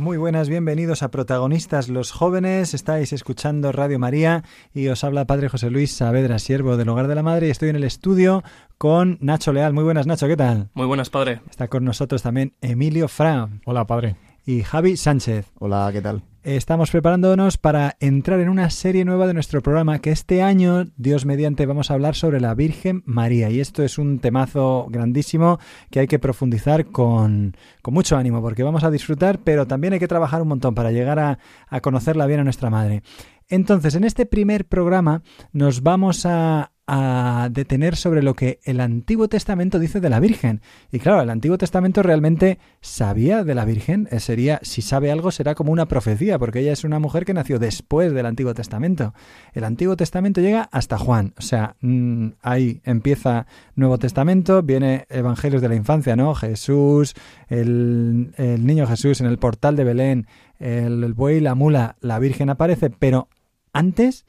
Muy buenas, bienvenidos a Protagonistas los Jóvenes. Estáis escuchando Radio María y os habla Padre José Luis Saavedra, siervo del Hogar de la Madre. Y estoy en el estudio con Nacho Leal. Muy buenas, Nacho, ¿qué tal? Muy buenas, Padre. Está con nosotros también Emilio Fra. Hola, Padre. Y Javi Sánchez. Hola, ¿qué tal? Estamos preparándonos para entrar en una serie nueva de nuestro programa que este año, Dios mediante, vamos a hablar sobre la Virgen María. Y esto es un temazo grandísimo que hay que profundizar con, con mucho ánimo porque vamos a disfrutar, pero también hay que trabajar un montón para llegar a, a conocerla bien a nuestra Madre. Entonces, en este primer programa nos vamos a, a detener sobre lo que el Antiguo Testamento dice de la Virgen. Y claro, el Antiguo Testamento realmente sabía de la Virgen. Eh, sería, si sabe algo, será como una profecía, porque ella es una mujer que nació después del Antiguo Testamento. El Antiguo Testamento llega hasta Juan. O sea, mm, ahí empieza Nuevo Testamento, viene Evangelios de la Infancia, ¿no? Jesús, el, el niño Jesús en el portal de Belén, el, el buey, la mula, la Virgen aparece, pero antes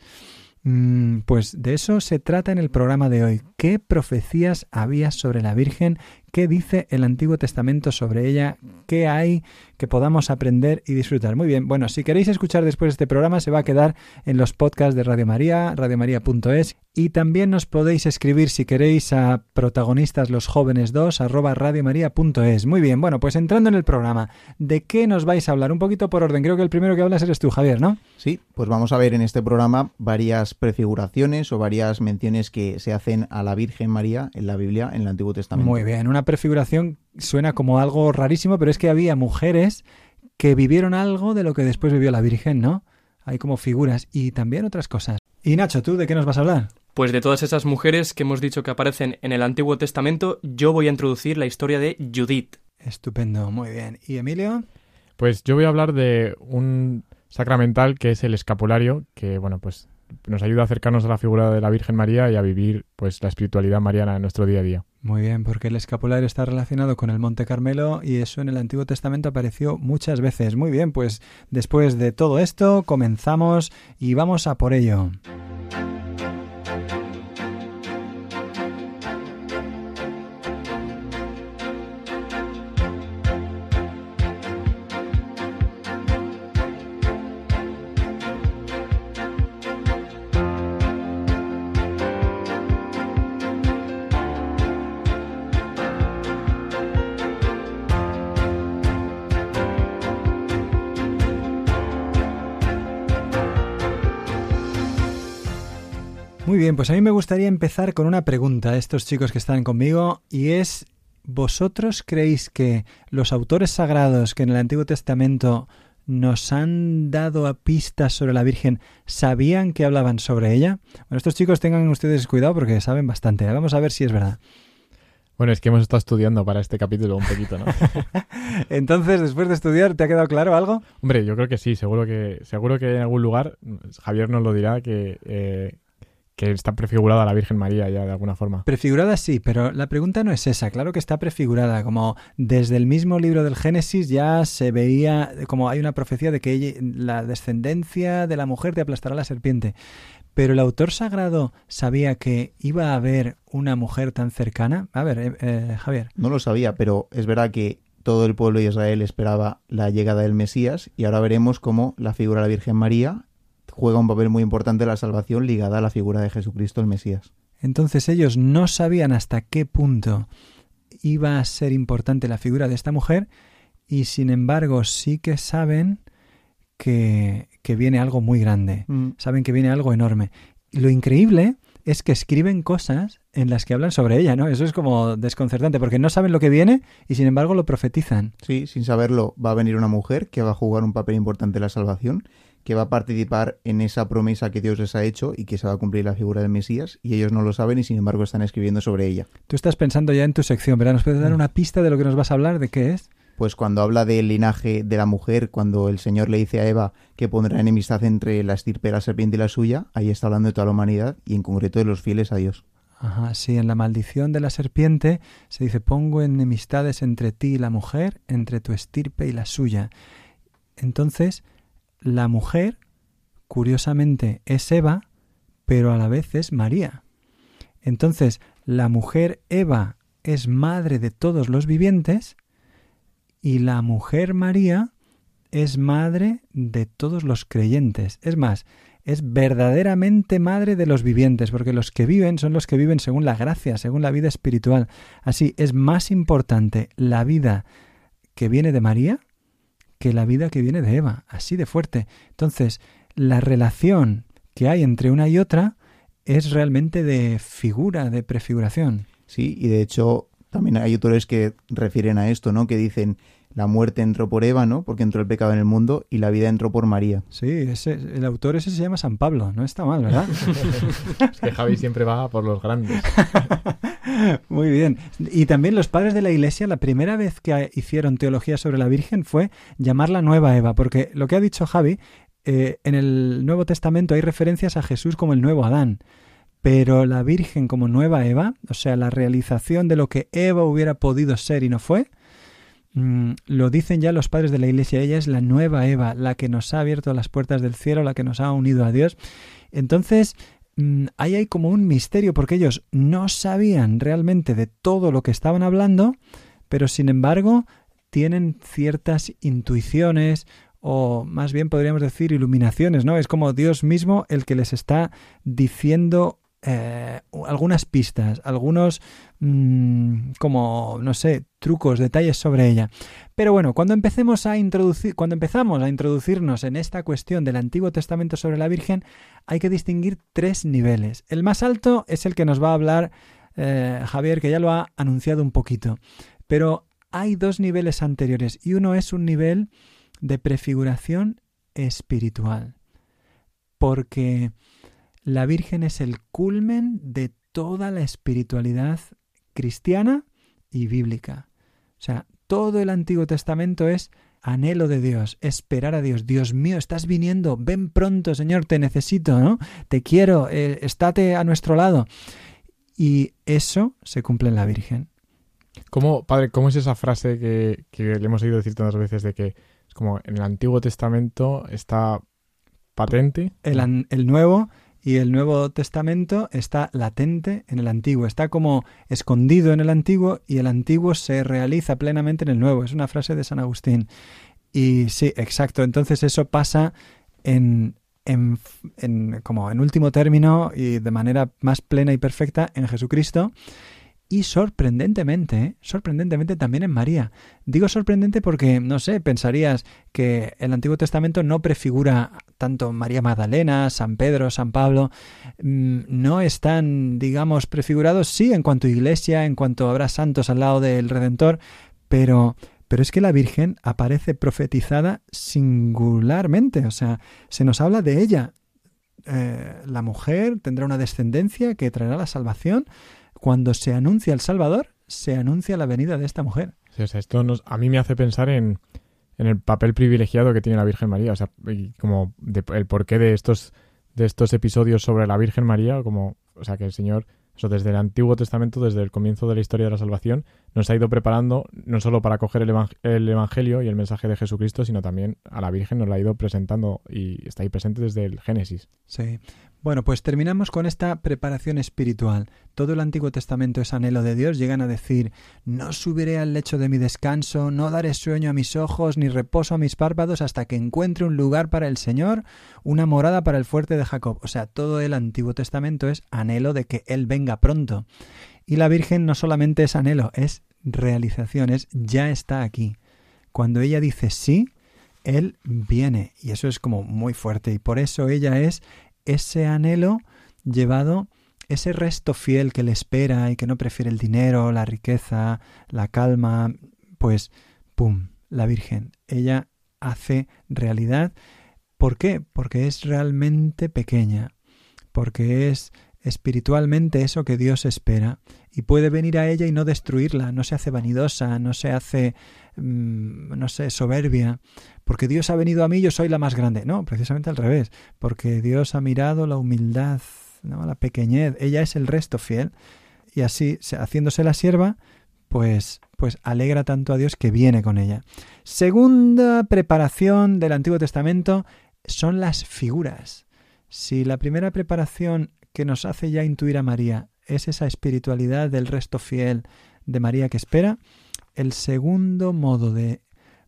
pues de eso se trata en el programa de hoy. ¿Qué profecías había sobre la Virgen? ¿Qué dice el Antiguo Testamento sobre ella? ¿Qué hay que podamos aprender y disfrutar? Muy bien, bueno, si queréis escuchar después este programa se va a quedar en los podcasts de Radio María, radiomaria.es y también nos podéis escribir si queréis a protagonistas los jóvenes 2 arroba radiomaria.es. Muy bien, bueno, pues entrando en el programa, ¿de qué nos vais a hablar? Un poquito por orden, creo que el primero que hablas eres tú, Javier, ¿no? Sí, pues vamos a ver en este programa varias prefiguraciones o varias menciones que se hacen a la Virgen María en la Biblia, en el Antiguo Testamento. Muy bien, una prefiguración suena como algo rarísimo, pero es que había mujeres que vivieron algo de lo que después vivió la Virgen, ¿no? Hay como figuras y también otras cosas. Y Nacho, ¿tú de qué nos vas a hablar? Pues de todas esas mujeres que hemos dicho que aparecen en el Antiguo Testamento, yo voy a introducir la historia de Judith. Estupendo, muy bien. ¿Y Emilio? Pues yo voy a hablar de un sacramental que es el escapulario, que bueno, pues nos ayuda a acercarnos a la figura de la Virgen María y a vivir pues la espiritualidad mariana en nuestro día a día. Muy bien, porque el escapulario está relacionado con el Monte Carmelo y eso en el Antiguo Testamento apareció muchas veces. Muy bien, pues después de todo esto comenzamos y vamos a por ello. Bien, pues a mí me gustaría empezar con una pregunta a estos chicos que están conmigo y es, ¿vosotros creéis que los autores sagrados que en el Antiguo Testamento nos han dado a pistas sobre la Virgen sabían que hablaban sobre ella? Bueno, estos chicos tengan ustedes cuidado porque saben bastante. Vamos a ver si es verdad. Bueno, es que hemos estado estudiando para este capítulo un poquito, ¿no? Entonces, después de estudiar, ¿te ha quedado claro algo? Hombre, yo creo que sí, seguro que, seguro que en algún lugar, Javier nos lo dirá, que eh, que está prefigurada la Virgen María ya de alguna forma. Prefigurada sí, pero la pregunta no es esa. Claro que está prefigurada, como desde el mismo libro del Génesis ya se veía, como hay una profecía de que ella- la descendencia de la mujer te aplastará la serpiente. Pero el autor sagrado sabía que iba a haber una mujer tan cercana. A ver, eh, eh, Javier. No lo sabía, pero es verdad que todo el pueblo de Israel esperaba la llegada del Mesías y ahora veremos cómo la figura de la Virgen María juega un papel muy importante la salvación ligada a la figura de Jesucristo el Mesías. Entonces ellos no sabían hasta qué punto iba a ser importante la figura de esta mujer y sin embargo sí que saben que, que viene algo muy grande, saben que viene algo enorme. Lo increíble es que escriben cosas en las que hablan sobre ella, ¿no? Eso es como desconcertante, porque no saben lo que viene y sin embargo lo profetizan. Sí, sin saberlo va a venir una mujer que va a jugar un papel importante en la salvación, que va a participar en esa promesa que Dios les ha hecho y que se va a cumplir la figura del Mesías, y ellos no lo saben y sin embargo están escribiendo sobre ella. Tú estás pensando ya en tu sección, ¿verdad? ¿Nos puedes dar una pista de lo que nos vas a hablar? ¿De qué es? Pues cuando habla del linaje de la mujer, cuando el Señor le dice a Eva que pondrá enemistad entre la estirpe de la serpiente y la suya, ahí está hablando de toda la humanidad y en concreto de los fieles a Dios. Ajá, sí, en la maldición de la serpiente se dice, pongo enemistades entre ti y la mujer, entre tu estirpe y la suya. Entonces, la mujer, curiosamente, es Eva, pero a la vez es María. Entonces, la mujer Eva es madre de todos los vivientes y la mujer María es madre de todos los creyentes. Es más, es verdaderamente madre de los vivientes, porque los que viven son los que viven según la gracia, según la vida espiritual. Así, es más importante la vida que viene de María que la vida que viene de Eva, así de fuerte. Entonces, la relación que hay entre una y otra es realmente de figura, de prefiguración. Sí, y de hecho también hay autores que refieren a esto, ¿no? Que dicen la muerte entró por Eva, ¿no? Porque entró el pecado en el mundo y la vida entró por María. Sí, ese, el autor ese se llama San Pablo, no está mal, ¿verdad? es que Javi siempre va por los grandes. Muy bien. Y también los padres de la Iglesia, la primera vez que hicieron teología sobre la Virgen fue llamarla Nueva Eva, porque lo que ha dicho Javi, eh, en el Nuevo Testamento hay referencias a Jesús como el nuevo Adán. Pero la Virgen como nueva Eva, o sea, la realización de lo que Eva hubiera podido ser y no fue, mm, lo dicen ya los padres de la Iglesia. Ella es la nueva Eva, la que nos ha abierto las puertas del cielo, la que nos ha unido a Dios. Entonces, mm, ahí hay como un misterio, porque ellos no sabían realmente de todo lo que estaban hablando, pero sin embargo tienen ciertas intuiciones o más bien podríamos decir iluminaciones, ¿no? Es como Dios mismo el que les está diciendo eh, algunas pistas, algunos mm, como no sé, trucos, detalles sobre ella. Pero bueno, cuando empecemos a introducir, cuando empezamos a introducirnos en esta cuestión del Antiguo Testamento sobre la Virgen, hay que distinguir tres niveles. El más alto es el que nos va a hablar eh, Javier, que ya lo ha anunciado un poquito. Pero hay dos niveles anteriores y uno es un nivel de prefiguración espiritual. Porque la Virgen es el culmen de toda la espiritualidad cristiana y bíblica. O sea, todo el Antiguo Testamento es anhelo de Dios, esperar a Dios. Dios mío, estás viniendo, ven pronto, Señor, te necesito, ¿no? Te quiero, eh, estate a nuestro lado. Y eso se cumple en la Virgen. ¿Cómo, padre, cómo es esa frase que, que le hemos oído decir tantas veces de que es como en el Antiguo Testamento está patente? El, el Nuevo y el Nuevo Testamento está latente en el Antiguo, está como escondido en el Antiguo y el Antiguo se realiza plenamente en el Nuevo. Es una frase de San Agustín. Y sí, exacto. Entonces eso pasa en, en, en, como en último término y de manera más plena y perfecta en Jesucristo y sorprendentemente, sorprendentemente también en María. Digo sorprendente porque, no sé, pensarías que el Antiguo Testamento no prefigura tanto María Magdalena, San Pedro, San Pablo, mm, no están, digamos, prefigurados, sí, en cuanto a iglesia, en cuanto habrá santos al lado del Redentor, pero, pero es que la Virgen aparece profetizada singularmente, o sea, se nos habla de ella. Eh, la mujer tendrá una descendencia que traerá la salvación, cuando se anuncia el Salvador, se anuncia la venida de esta mujer. O sea, esto nos, a mí me hace pensar en, en, el papel privilegiado que tiene la Virgen María, o sea, y como el porqué de estos, de estos episodios sobre la Virgen María, como, o sea, que el Señor, desde el Antiguo Testamento, desde el comienzo de la historia de la salvación, nos ha ido preparando no solo para coger el, el Evangelio y el mensaje de Jesucristo, sino también a la Virgen nos la ha ido presentando y está ahí presente desde el Génesis. Sí, bueno, pues terminamos con esta preparación espiritual. Todo el Antiguo Testamento es anhelo de Dios. Llegan a decir, no subiré al lecho de mi descanso, no daré sueño a mis ojos, ni reposo a mis párpados hasta que encuentre un lugar para el Señor, una morada para el fuerte de Jacob. O sea, todo el Antiguo Testamento es anhelo de que Él venga pronto. Y la Virgen no solamente es anhelo, es realización, es ya está aquí. Cuando ella dice sí, Él viene. Y eso es como muy fuerte. Y por eso ella es ese anhelo llevado ese resto fiel que le espera y que no prefiere el dinero, la riqueza, la calma, pues, ¡pum!, la Virgen. Ella hace realidad. ¿Por qué? Porque es realmente pequeña, porque es espiritualmente eso que Dios espera y puede venir a ella y no destruirla, no se hace vanidosa, no se hace, mm, no sé, soberbia, porque Dios ha venido a mí, yo soy la más grande. No, precisamente al revés, porque Dios ha mirado la humildad, ¿no? la pequeñez, ella es el resto fiel y así, haciéndose la sierva, pues, pues alegra tanto a Dios que viene con ella. Segunda preparación del Antiguo Testamento son las figuras. Si la primera preparación que nos hace ya intuir a María es esa espiritualidad del resto fiel de María que espera, el segundo modo de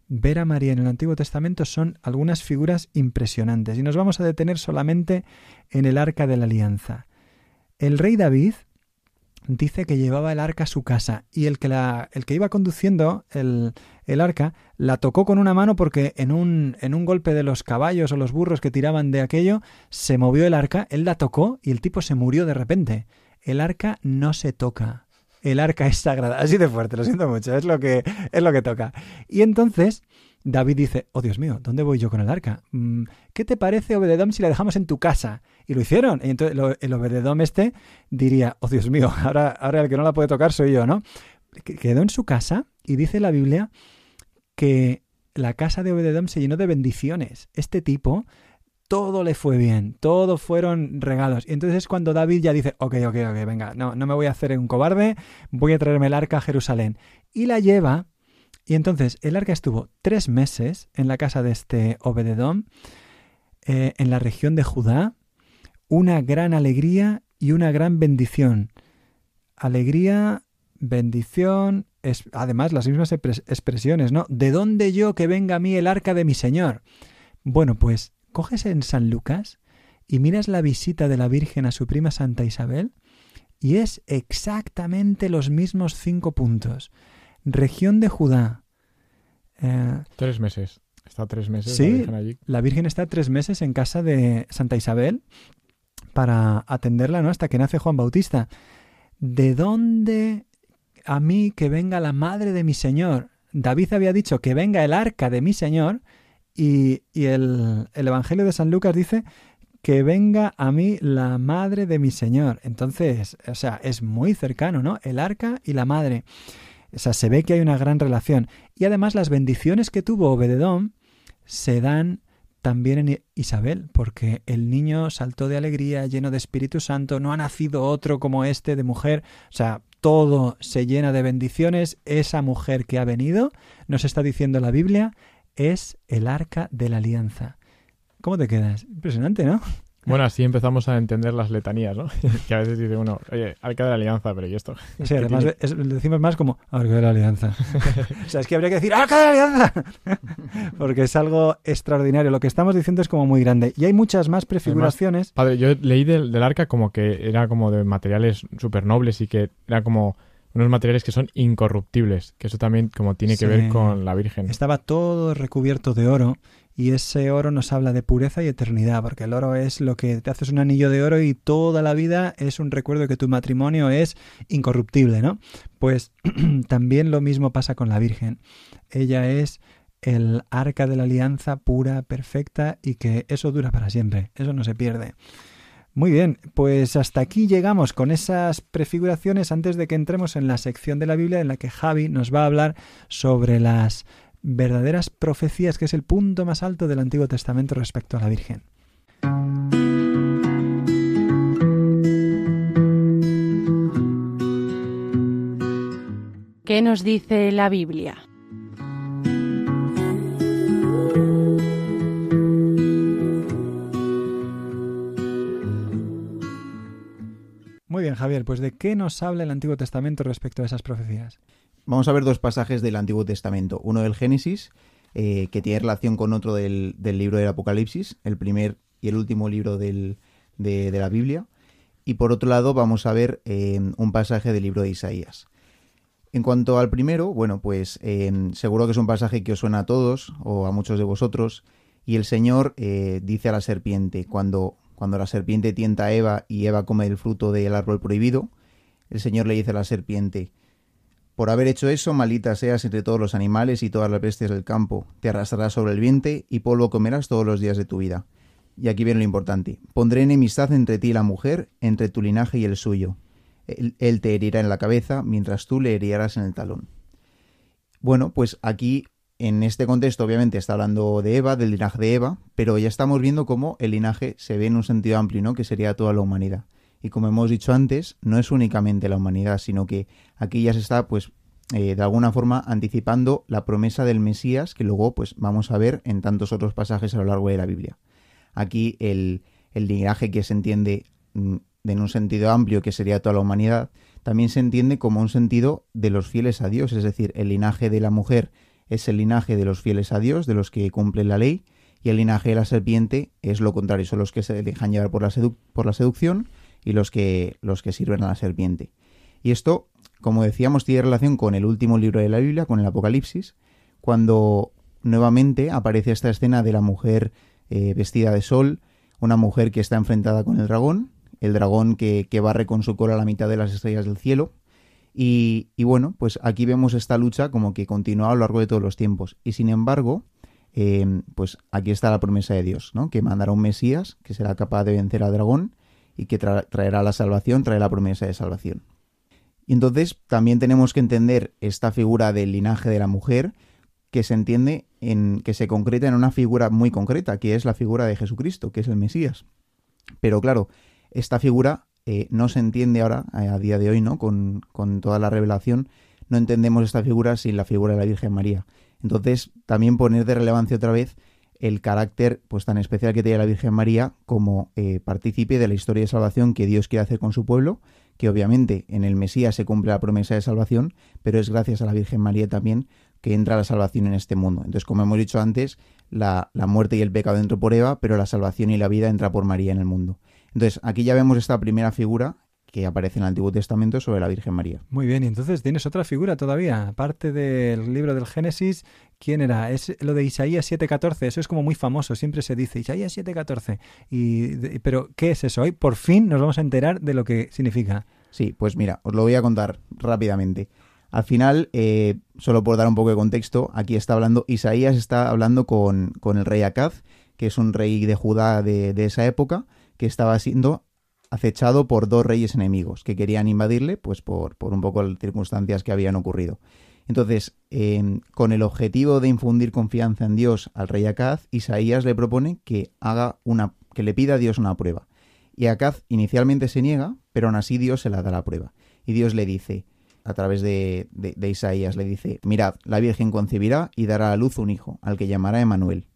ver a María en el Antiguo Testamento son algunas figuras impresionantes y nos vamos a detener solamente en el arca de la alianza. El rey David dice que llevaba el arca a su casa y el que, la, el que iba conduciendo el, el, arca la tocó con una mano porque en un, en un golpe de los caballos o los burros que tiraban de aquello se movió el arca, él la tocó y el tipo se murió de repente. El arca no se toca. El arca es sagrada. Así de fuerte, lo siento mucho, es lo que, es lo que toca. Y entonces David dice, oh Dios mío, ¿dónde voy yo con el arca? Mm, ¿Qué te parece, Obededom, si la dejamos en tu casa? Y lo hicieron. Y entonces el Obededom este diría, oh Dios mío, ahora, ahora el que no la puede tocar soy yo, ¿no? Quedó en su casa y dice la Biblia que la casa de Obededom se llenó de bendiciones. Este tipo, todo le fue bien, todo fueron regalos. Y entonces es cuando David ya dice, ok, ok, ok, venga, no, no me voy a hacer un cobarde, voy a traerme el arca a Jerusalén. Y la lleva y entonces el arca estuvo tres meses en la casa de este Obededón, eh, en la región de Judá, una gran alegría y una gran bendición. Alegría, bendición, es, además las mismas expresiones, ¿no? ¿De dónde yo que venga a mí el arca de mi Señor? Bueno, pues coges en San Lucas y miras la visita de la Virgen a su prima Santa Isabel y es exactamente los mismos cinco puntos región de Judá. Eh, tres meses. Está tres meses sí, la Virgen allí. La Virgen está tres meses en casa de Santa Isabel para atenderla ¿no? hasta que nace Juan Bautista. ¿De dónde a mí que venga la madre de mi Señor? David había dicho que venga el arca de mi Señor y, el, el Evangelio de San Lucas dice que venga a mí la madre de mi Señor. Entonces, o sea, es muy cercano, ¿no? El arca y la madre. O sea, se ve que hay una gran relación. Y además las bendiciones que tuvo Obededón se dan también en Isabel, porque el niño saltó de alegría, lleno de Espíritu Santo, no ha nacido otro como este de mujer, o sea, todo se llena de bendiciones, esa mujer que ha venido, nos está diciendo la Biblia, es el arca de la alianza. ¿Cómo te quedas? Impresionante, ¿no? Bueno, así empezamos a entender las letanías, ¿no? que a veces dice uno, oye, arca de la alianza, pero ¿y esto? Sí, además decimos más como arca de la alianza. o sea, es que habría que decir arca de la alianza, porque es algo extraordinario. Lo que estamos diciendo es como muy grande. Y hay muchas más prefiguraciones. padre, yo leí del, arca como que era como de materiales súper nobles y que era como unos materiales que son incorruptibles, que eso también como tiene que ver con la Virgen. Estaba todo recubierto de oro y ese oro nos habla de pureza y eternidad, porque el oro es lo que te haces un anillo de oro y toda la vida es un recuerdo de que tu matrimonio es incorruptible, ¿no? Pues también lo mismo pasa con la Virgen. Ella es el arca de la alianza pura, perfecta y que eso dura para siempre, eso no se pierde. Muy bien, pues hasta aquí llegamos con esas prefiguraciones antes de que entremos en la sección de la Biblia en la que Javi nos va a hablar sobre las verdaderas profecías, que es el punto más alto del Antiguo Testamento respecto a la Virgen. ¿Qué nos dice la Biblia? Bien, Javier, pues ¿de qué nos habla el Antiguo Testamento respecto a esas profecías? Vamos a ver dos pasajes del Antiguo Testamento. Uno del Génesis, eh, que tiene relación con otro del, libro del Apocalipsis, el primer y el último libro de, la Biblia. Y por otro lado, vamos a ver eh, un pasaje del libro de Isaías. En cuanto al primero, bueno, pues eh, seguro que es un pasaje que os suena a todos o a muchos de vosotros. Y el Señor dice a la serpiente, cuando cuando la serpiente tienta a Eva y Eva come el fruto del árbol prohibido, el Señor le dice a la serpiente, por haber hecho eso, malita seas entre todos los animales y todas las bestias del campo, te arrastrarás sobre el vientre y polvo comerás todos los días de tu vida. Y aquí viene lo importante, pondré enemistad entre ti y la mujer, entre tu linaje y el suyo. Él, él te herirá en la cabeza, mientras tú le herirás en el talón. Bueno, pues aquí en este contexto obviamente está hablando de Eva, del linaje de Eva, pero ya estamos viendo cómo el linaje se ve en un sentido amplio, ¿no? Que sería toda la humanidad. Y como hemos dicho antes, no es únicamente la humanidad, sino que aquí ya se está, pues, eh, de alguna forma anticipando la promesa del Mesías que luego, pues, vamos a ver en tantos otros pasajes a lo largo de la Biblia. Aquí el, el linaje que se entiende mm, en un sentido amplio, que sería toda la humanidad, también se entiende como un sentido de los fieles a Dios, es decir, el linaje de la mujer es el linaje de los fieles a Dios, de los que cumplen la ley, y el linaje de la serpiente es lo contrario, son los que se dejan llevar por la, seducción y los que, los que sirven a la serpiente. Y esto, como decíamos, tiene relación con el último libro de la Biblia, con el Apocalipsis, cuando nuevamente aparece esta escena de la mujer eh, vestida de sol, una mujer que está enfrentada con el dragón, el dragón que, que barre con su cola la mitad de las estrellas del cielo, y, bueno, pues aquí vemos esta lucha como que continúa a lo largo de todos los tiempos. Y sin embargo, eh, pues aquí está la promesa de Dios, ¿no? Que mandará un Mesías que será capaz de vencer al dragón y que traerá la salvación, traerá la promesa de salvación. Y entonces también tenemos que entender esta figura del linaje de la mujer que se entiende en que se concreta en una figura muy concreta, que es la figura de Jesucristo, que es el Mesías. Pero claro, esta figura eh, no se entiende ahora, a día de hoy, ¿no? Con, con, toda la revelación, no entendemos esta figura sin la figura de la Virgen María. Entonces, también poner de relevancia otra vez el carácter pues tan especial que tiene la Virgen María como eh, partícipe de la historia de salvación que Dios quiere hacer con su pueblo, que obviamente en el Mesías se cumple la promesa de salvación, pero es gracias a la Virgen María también que entra la salvación en este mundo. Entonces, como hemos dicho antes, la, la muerte y el pecado entró por Eva, pero la salvación y la vida entra por María en el mundo. Entonces, aquí ya vemos esta primera figura que aparece en el Antiguo Testamento sobre la Virgen María. Muy bien, y entonces tienes otra figura todavía, aparte del libro del Génesis, ¿quién era? Es lo de Isaías 7:14, eso es como muy famoso, siempre se dice Isaías 7:14. Y pero ¿qué es eso? Hoy por fin nos vamos a enterar de lo que significa. Sí, pues mira, os lo voy a contar rápidamente. Al final, eh, solo por dar un poco de contexto, aquí está hablando, Isaías está hablando con, con el rey Acaz, que es un rey de Judá de, de esa época, que estaba siendo acechado por dos reyes enemigos que querían invadirle, pues por, por un poco las circunstancias que habían ocurrido. Entonces, em, con el objetivo de infundir confianza en Dios al rey Acaz, Isaías le propone que haga una, que le pida a Dios una prueba. Y Acaz inicialmente se niega, pero aún así Dios se la da la prueba. Y Dios le dice, a través de, de, de Isaías, le dice, mirad, la Virgen concebirá y dará a luz un hijo, al que llamará Emanuel.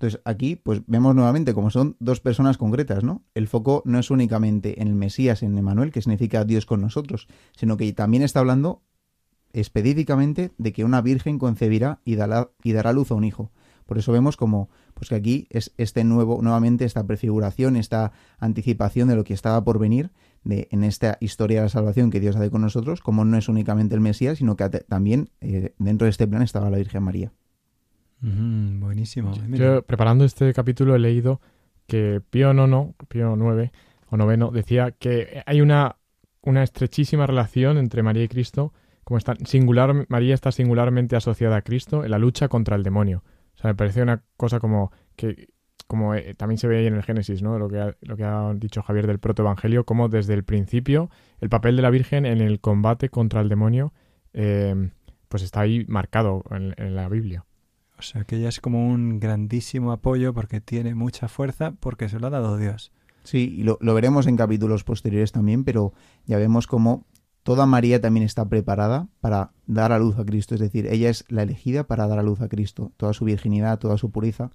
Entonces aquí pues vemos nuevamente como son dos personas concretas, ¿no? El foco no es únicamente en el Mesías, en Emanuel, que significa Dios con nosotros, sino que también está hablando específicamente de que una virgen concebirá y dará, y dará luz a un hijo. Por eso vemos como pues que aquí es este nuevo, nuevamente esta prefiguración, esta anticipación de lo que estaba por venir de, en esta historia de la salvación que Dios hace con nosotros, como no es únicamente el Mesías, sino que también eh, dentro de este plan estaba la Virgen María buenísimo. Yo, preparando este capítulo he leído que Pío IX, Pío IX o noveno, decía que hay una, una estrechísima relación entre María y Cristo, como está singular, María está singularmente asociada a Cristo en la lucha contra el demonio. O sea, me parece una cosa como que como eh, también se ve ahí en el Génesis, ¿no? Lo que ha, lo que ha dicho Javier del protoevangelio, como desde el principio el papel de la Virgen en el combate contra el demonio, eh, pues está ahí marcado en la Biblia. O sea, que ella es como un grandísimo apoyo porque tiene mucha fuerza porque se lo ha dado Dios. Sí, y lo, veremos en capítulos posteriores también, pero ya vemos cómo toda María también está preparada para dar a luz a Cristo, es decir, ella es la elegida para dar a luz a Cristo, toda su virginidad, toda su pureza.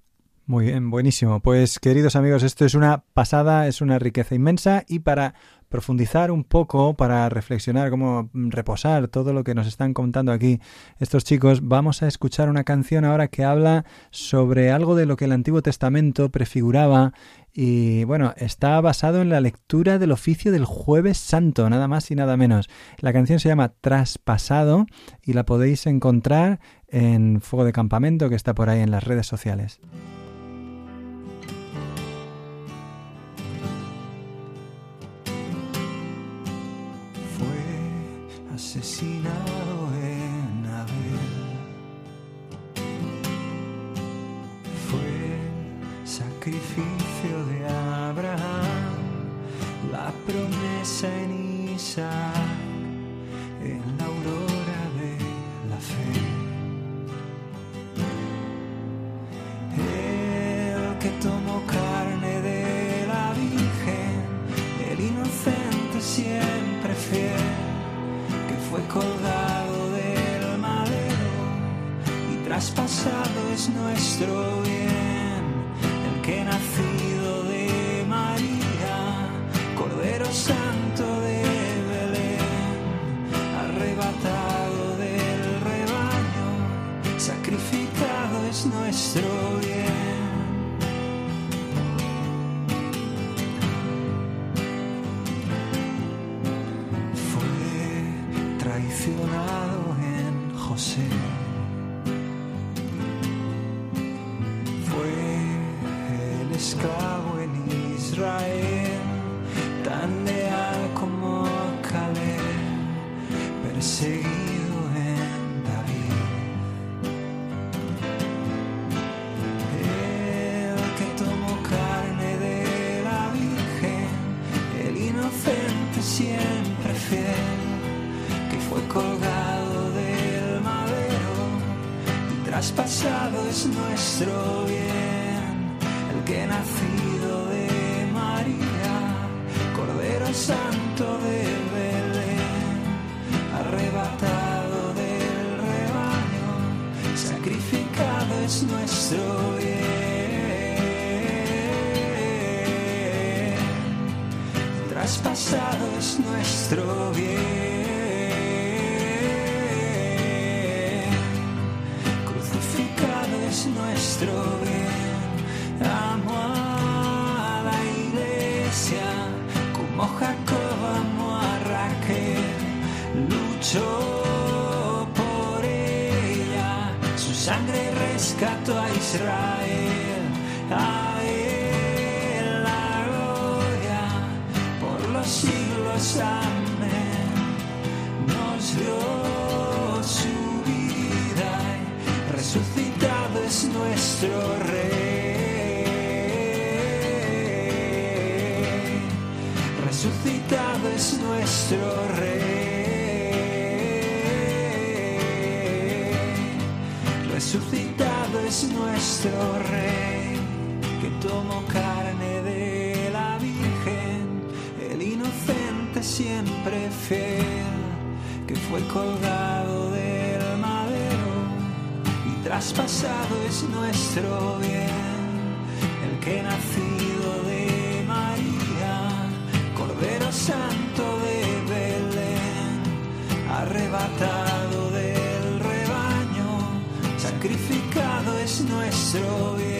Muy bien, buenísimo. Pues queridos amigos, esto es una pasada, es una riqueza inmensa y para profundizar un poco, para reflexionar, cómo reposar todo lo que nos están contando aquí estos chicos, vamos a escuchar una canción ahora que habla sobre algo de lo que el Antiguo Testamento prefiguraba y bueno, está basado en la lectura del oficio del jueves santo, nada más y nada menos. La canción se llama Traspasado y la podéis encontrar en Fuego de Campamento que está por ahí en las redes sociales. Asesinado en Abel. Fue sacrificio de Abraham, la promesa en Isaac, traspasado es nuestro bien, el que nacido de María, Cordero Santo de Belén, arrebatado del rebaño, sacrificado es nuestro bien. Nuestro bien, el que nacido de María, Cordero Santo de Belén, arrebatado del rebaño, sacrificado es nuestro bien, traspasado es nuestro bien. Es nuestro bien, amo a la iglesia como Jacob amó a Raquel, luchó por ella, su sangre rescató a Israel, a él la gloria por los siglos, amén, nos dio su vida y resucitado es nuestro rey. Resucitado es nuestro rey. Resucitado es nuestro rey que tomó carne de la Virgen, el inocente siempre fiel, que fue colgado traspasado es nuestro bien, el que nacido de María, Cordero Santo de Belén, arrebatado del rebaño, sacrificado es nuestro bien.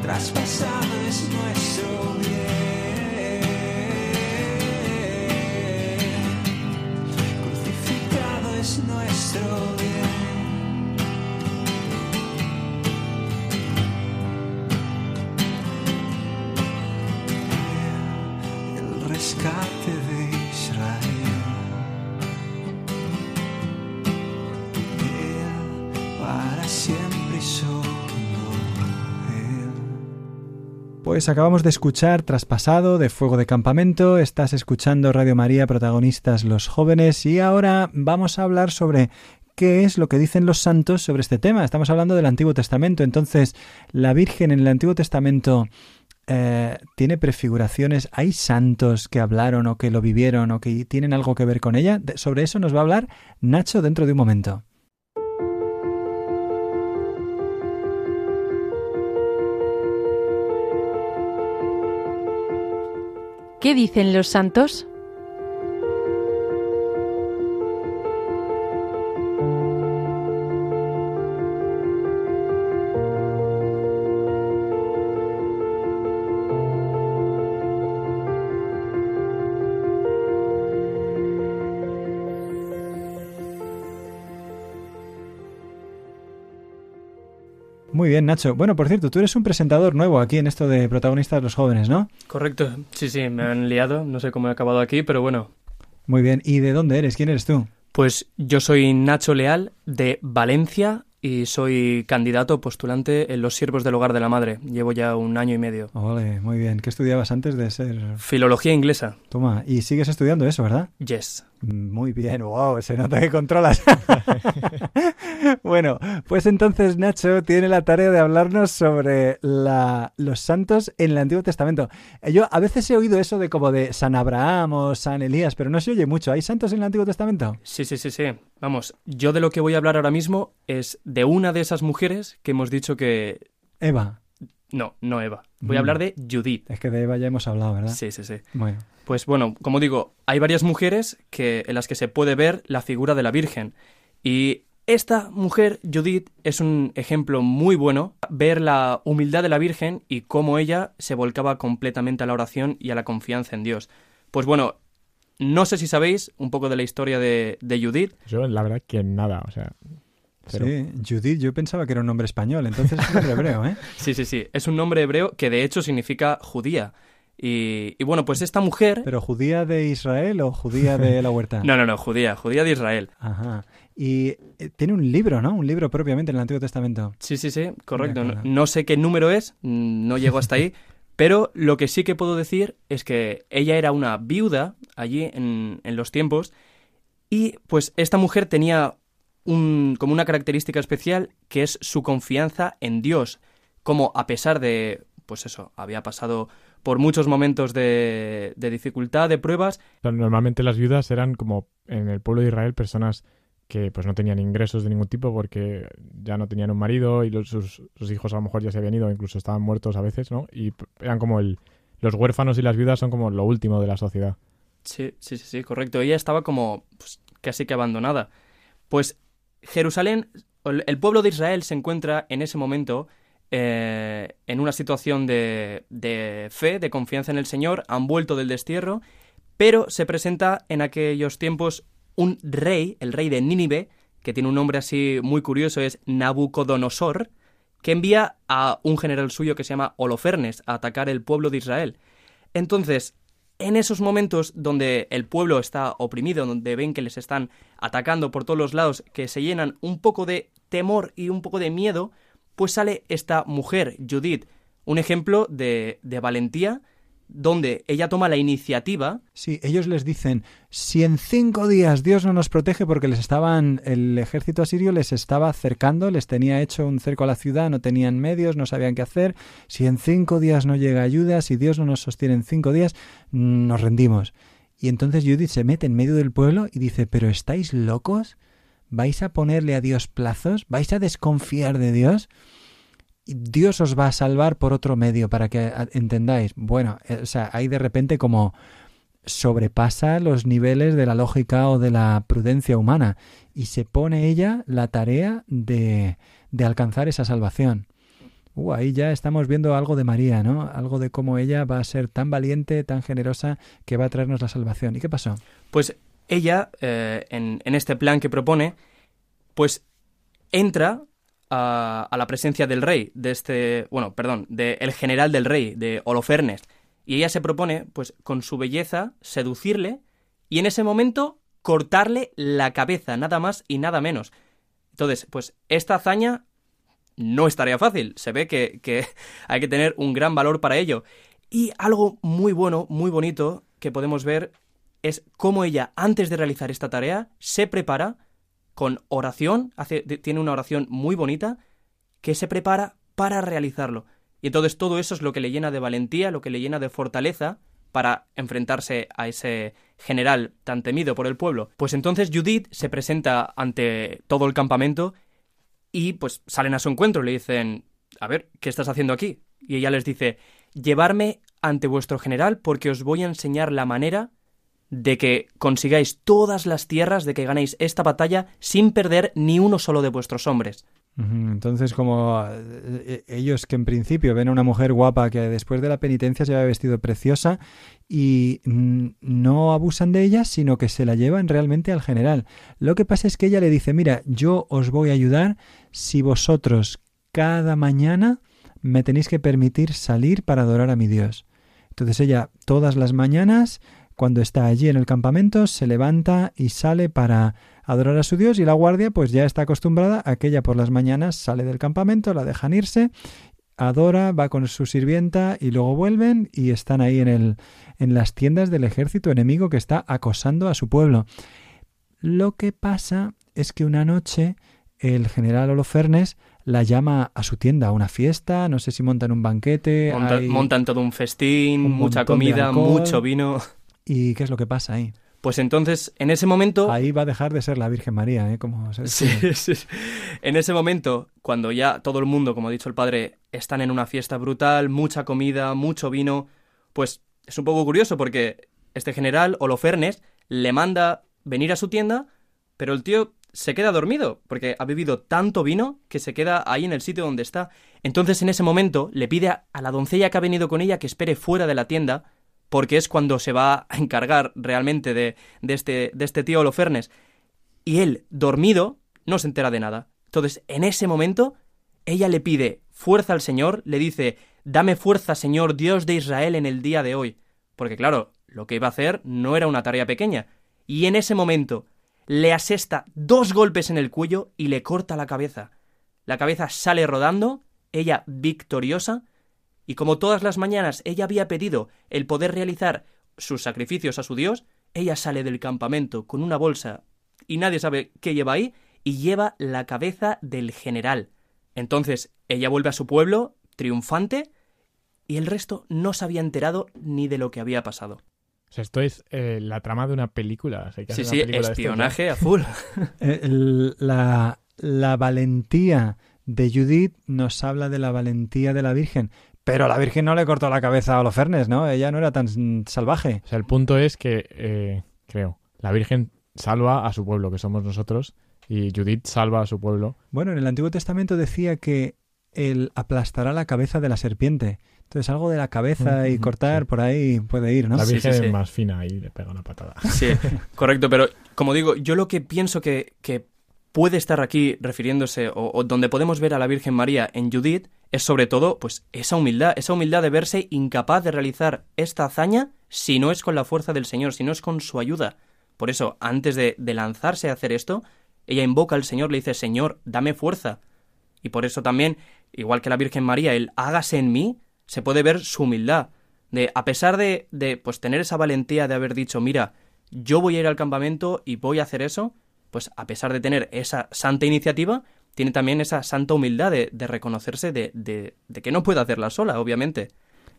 Traspasado es nuestro bien. Es nuestro bien. Pues acabamos de escuchar Traspasado de Fuego de Campamento, estás escuchando Radio María, protagonistas los jóvenes, y ahora vamos a hablar sobre qué es lo que dicen los santos sobre este tema. Estamos hablando del Antiguo Testamento, entonces la Virgen en el Antiguo Testamento eh, tiene prefiguraciones, hay santos que hablaron o que lo vivieron o que tienen algo que ver con ella. Sobre eso nos va a hablar Nacho dentro de un momento. ¿Qué dicen los santos? Muy bien, Nacho. Bueno, por cierto, tú eres un presentador nuevo aquí en esto de protagonistas los jóvenes, ¿no? Correcto. Sí, sí, me han liado. No sé cómo he acabado aquí, pero bueno. Muy bien. ¿Y de dónde eres? ¿Quién eres tú? Pues yo soy Nacho Leal de Valencia y soy candidato postulante en los siervos del hogar de la madre. Llevo ya un año y medio. Ole, muy bien. ¿Qué estudiabas antes de ser...? Filología inglesa. Toma, y sigues estudiando eso, ¿verdad? Yes. Muy bien, wow, se nota que controlas. bueno, pues entonces Nacho tiene la tarea de hablarnos sobre la, los santos en el Antiguo Testamento. Eh, Yo a veces he oído eso de como de San Abraham o San Elías, pero no se oye mucho. ¿Hay santos en el Antiguo Testamento? Sí, sí, sí, sí. Vamos, yo de lo que voy a hablar ahora mismo es de una de esas mujeres que hemos dicho que... Eva. No, no Eva. Voy Mm. a hablar de Judith. Es que de Eva ya hemos hablado, ¿verdad? Sí, sí, sí. Bueno, Pues bueno, como digo, hay varias mujeres que, en las que se puede ver la figura de la Virgen. Y esta mujer, Judith, es un ejemplo muy bueno, ver la humildad de la Virgen y cómo ella se volcaba completamente a la oración y a la confianza en Dios. Pues bueno, no sé si sabéis un poco de la historia de, de Judith. Yo, la verdad, que nada, o sea. Cero. sí, Judith, yo pensaba que era un nombre español, entonces es un nombre hebreo, ¿eh? Sí, sí, sí, es un nombre hebreo que de hecho significa judía. Y, y bueno, pues esta mujer... ¿Pero judía de Israel o judía de la huerta? No, no, no, judía, judía de Israel. Ajá. Y eh, tiene un libro, ¿no? Un libro propiamente en el Antiguo Testamento. Sí, sí, sí, correcto. No, sé qué número es, no llego hasta ahí, pero lo que sí que puedo decir es que ella era una viuda allí en, en los tiempos y pues esta mujer tenía un, como una característica especial que es su confianza en Dios, como a pesar de, pues eso, había pasado por muchos momentos de, de dificultad, de pruebas, normalmente las viudas eran como en el pueblo de Israel personas que pues no tenían ingresos de ningún tipo porque ya no tenían un marido y los- sus, sus hijos a lo mejor ya se habían ido, incluso estaban muertos a veces, ¿no? Y eran como el... Los huérfanos y las viudas son como lo último de la sociedad. Sí, sí, sí, sí, correcto. Ella estaba como pues, casi que abandonada. Pues Jerusalén, el pueblo de Israel se encuentra en ese momento eh, en una situación de, de fe, de confianza en el Señor, han vuelto del destierro, pero se presenta en aquellos tiempos un rey, el rey de Nínive, que tiene un nombre así muy curioso, es Nabucodonosor, que envía a un general suyo que se llama Holofernes a atacar el pueblo de Israel. Entonces, en esos momentos donde el pueblo está oprimido, donde ven que les están atacando por todos los lados, que se llenan un poco de temor y un poco de miedo, pues sale esta mujer, Judith, un ejemplo de, de valentía, donde ella toma la iniciativa. Sí, ellos les dicen, si en cinco días Dios no nos protege porque les estaban, el ejército asirio les estaba cercando, les tenía hecho un cerco a la ciudad, no tenían medios, no sabían qué hacer, si en cinco días no llega ayuda, si Dios no nos sostiene en cinco días, nos rendimos. Y entonces Judith se mete en medio del pueblo y dice, pero ¿estáis locos? ¿Vais a ponerle a Dios plazos? ¿Vais a desconfiar de Dios? Dios os va a salvar por otro medio para que entendáis. Bueno, eh, o sea, ahí de repente como sobrepasa los niveles de la lógica o de la prudencia humana y se pone ella la tarea de, de alcanzar esa salvación. Uh, ahí ya estamos viendo algo de María, ¿no? Algo de cómo ella va a ser tan valiente, tan generosa, que va a traernos la salvación. ¿Y qué pasó? Pues ella, eh, en este plan que propone, pues entra a, la presencia del rey, de este, bueno, perdón, del general del rey, de Holofernes. Y ella se propone, pues, con su belleza, seducirle y en ese momento cortarle la cabeza, nada más y nada menos. Entonces, pues, esta hazaña no es tarea fácil. Se ve que, que hay que tener un gran valor para ello. Y algo muy bueno, muy bonito que podemos ver es cómo ella, antes de realizar esta tarea, se prepara con oración, tiene una oración muy bonita, que se prepara para realizarlo. Y entonces todo eso es lo que le llena de valentía, lo que le llena de fortaleza para enfrentarse a ese general tan temido por el pueblo. Pues entonces Judith se presenta ante todo el campamento y pues salen a su encuentro, le dicen, a ver, ¿qué estás haciendo aquí? Y ella les dice, llevarme ante vuestro general porque os voy a enseñar la manera de que consigáis todas las tierras, de que ganéis esta batalla sin perder ni uno solo de vuestros hombres. Entonces, como eh, eh, ellos que en principio ven a una mujer guapa que después de la penitencia se va vestido preciosa y no abusan de ella, sino que se la llevan realmente al general. Lo que pasa es que ella le dice, mira, yo os voy a ayudar si vosotros cada mañana me tenéis que permitir salir para adorar a mi Dios. Entonces ella todas las mañanas, cuando está allí en el campamento, se levanta y sale para adorar a su Dios y la guardia pues ya está acostumbrada a que ella por las mañanas sale del campamento, la dejan irse, adora, va con su sirvienta y luego vuelven y están ahí en, el, en las tiendas del ejército enemigo que está acosando a su pueblo. Lo que pasa es que una noche el general Holofernes la llama a su tienda a una fiesta, no sé si montan un banquete. Monta- hay Montan todo un festín, un mucha comida, alcohol. mucho vino. ¿Y qué es lo que pasa ahí? Pues entonces, en ese momento... Ahí va a dejar de ser la Virgen María, ¿eh? Como se Sí, sí. En ese momento, cuando ya todo el mundo, como ha dicho el padre, están en una fiesta brutal, mucha comida, mucho vino, pues es un poco curioso porque este general, Holofernes, le manda venir a su tienda, pero el tío se queda dormido porque ha bebido tanto vino que se queda ahí en el sitio donde está. Entonces, en ese momento, le pide a la doncella que ha venido con ella que espere fuera de la tienda porque es cuando se va a encargar realmente de, este, de este tío Holofernes. Y él, dormido, no se entera de nada. Entonces, en ese momento, ella le pide fuerza al Señor, le dice, dame fuerza, Señor, Dios de Israel, en el día de hoy. Porque claro, lo que iba a hacer no era una tarea pequeña. Y en ese momento, le asesta dos golpes en el cuello y le corta la cabeza. La cabeza sale rodando, ella victoriosa, y como todas las mañanas ella había pedido el poder realizar sus sacrificios a su Dios, ella sale del campamento con una bolsa y nadie sabe qué lleva ahí y lleva la cabeza del general. Entonces ella vuelve a su pueblo triunfante y el resto no se había enterado ni de lo que había pasado. O sea, esto es eh, la trama de una película. o sea, hay que Sí, sí, de esto, espionaje a full. Eh, la valentía de Judith nos habla de la valentía de la Virgen. Pero la Virgen no le cortó la cabeza a Holofernes, ¿no? Ella no era tan salvaje. O sea, el punto es que, eh, creo, la Virgen salva a su pueblo, que somos nosotros, y Judith salva a su pueblo. Bueno, en el Antiguo Testamento decía que él aplastará la cabeza de la serpiente. Entonces algo de la cabeza y cortar sí. por ahí puede ir, ¿no? La Sí, Virgen sí, sí. es más fina y le pega una patada. Sí, correcto, pero como digo, yo lo que pienso que, que puede estar aquí refiriéndose o, donde podemos ver a la Virgen María en Judith es sobre todo pues esa humildad, esa humildad de verse incapaz de realizar esta hazaña si no es con la fuerza del Señor, si no es con su ayuda. Por eso, antes de, de lanzarse a hacer esto, ella invoca al Señor, le dice, Señor, dame fuerza. Y por eso también, igual que la Virgen María, el hágase en mí, se puede ver su humildad. De, a pesar de, de pues tener esa valentía de haber dicho, mira, yo voy a ir al campamento y voy a hacer eso, pues a pesar de tener esa santa iniciativa, tiene también esa santa humildad de, de reconocerse de, de, de que no puede hacerla sola, obviamente.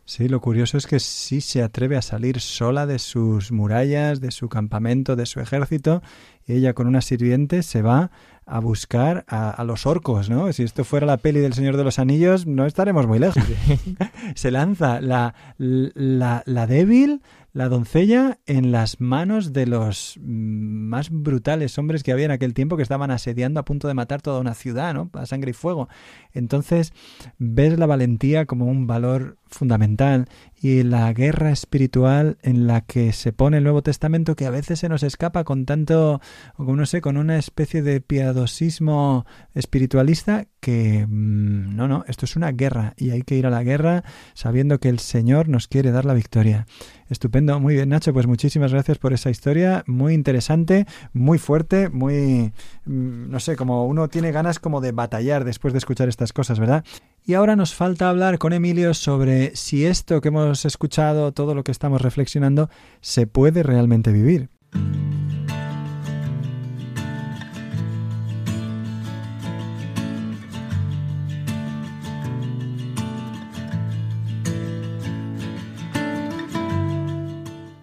Sí, lo curioso es que sí se atreve a salir sola de sus murallas, de su campamento, de su ejército, y ella con una sirviente se va a buscar a, a los orcos, ¿no? Si esto fuera la peli del Señor de los Anillos, no estaremos muy lejos. se lanza la, la, la débil, la doncella, en las manos de los mm, más brutales hombres que había en aquel tiempo que estaban asediando a punto de matar toda una ciudad, ¿no? A sangre y fuego. Entonces, ves la valentía como un valor fundamental y la guerra espiritual en la que se pone el Nuevo Testamento que a veces se nos escapa con tanto, no sé, con una especie de piadosismo espiritualista que mm, no, no, esto es una guerra y hay que ir a la guerra sabiendo que el Señor nos quiere dar la victoria. Estupendo, muy bien Nacho, pues muchísimas gracias por esa historia, muy interesante, muy fuerte, muy, mm, no sé, como uno tiene ganas como de batallar después de escuchar estas cosas, ¿verdad? Y ahora nos falta hablar con Emilio sobre si esto que hemos escuchado, todo lo que estamos reflexionando, se puede realmente vivir.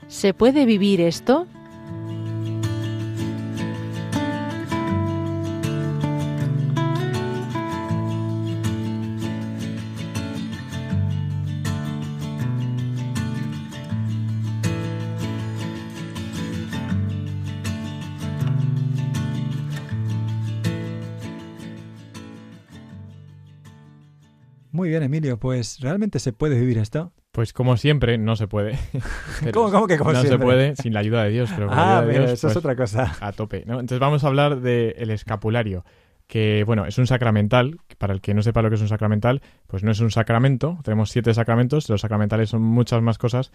¿Se puede vivir esto? Muy bien, Emilio, pues realmente se puede vivir esto. Pues como siempre, no se puede. ¿Cómo, cómo que como no se siempre? puede sin la ayuda de Dios. Pero con la Ah, ayuda de mira, Dios, eso es pues, otra cosa. A tope. ¿no? Entonces vamos a hablar del escapulario. que, bueno, es un sacramental. Para el que no sepa lo que es un sacramental, pues no es un sacramento. Tenemos siete sacramentos. Los sacramentales son muchas más cosas.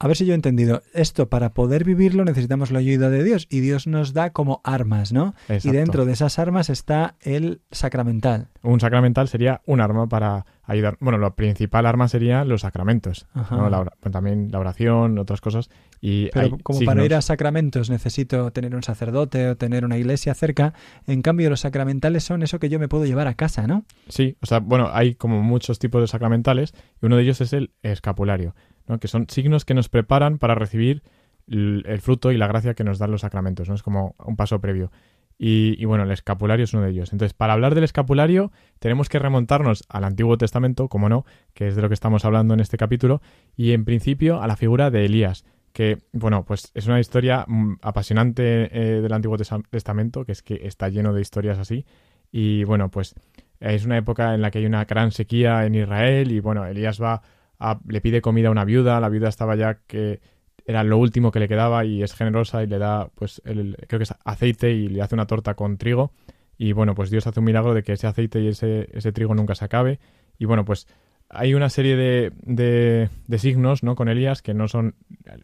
A ver si yo he entendido. Esto, para poder vivirlo, necesitamos la ayuda de Dios. Y Dios nos da como armas, ¿no? Y dentro de esas armas está el sacramental. Un sacramental sería un arma para ayudar. Bueno, la principal arma serían los sacramentos. ¿no? La pues también la oración, otras cosas. Y Pero como para ir a sacramentos necesito tener un sacerdote o tener una iglesia cerca. En cambio, los sacramentales son eso que yo me puedo llevar a casa, ¿no? Sí, o sea, bueno, hay como muchos tipos de sacramentales y uno de ellos es el escapulario, ¿no? que son signos que nos preparan para recibir el fruto y la gracia que nos dan los sacramentos, ¿no? Es como un paso previo. Y, y bueno, el escapulario es uno de ellos. Entonces, para hablar del escapulario, tenemos que remontarnos al Antiguo Testamento, como no, que es de lo que estamos hablando en este capítulo, y en principio a la figura de Elías, que, bueno, pues es una historia mm, apasionante eh, del Antiguo Testamento, que es que está lleno de historias así. Y bueno, pues es una época en la que hay una gran sequía en Israel y bueno, Elías va a- le pide comida a una viuda, la viuda estaba ya que era lo último que le quedaba y es generosa y le da pues el, creo que es aceite y le hace una torta con trigo y bueno, pues Dios hace un milagro de que ese aceite y ese, ese trigo nunca se acabe y bueno, pues hay una serie de, de, de signos, ¿no? Con Elías que no son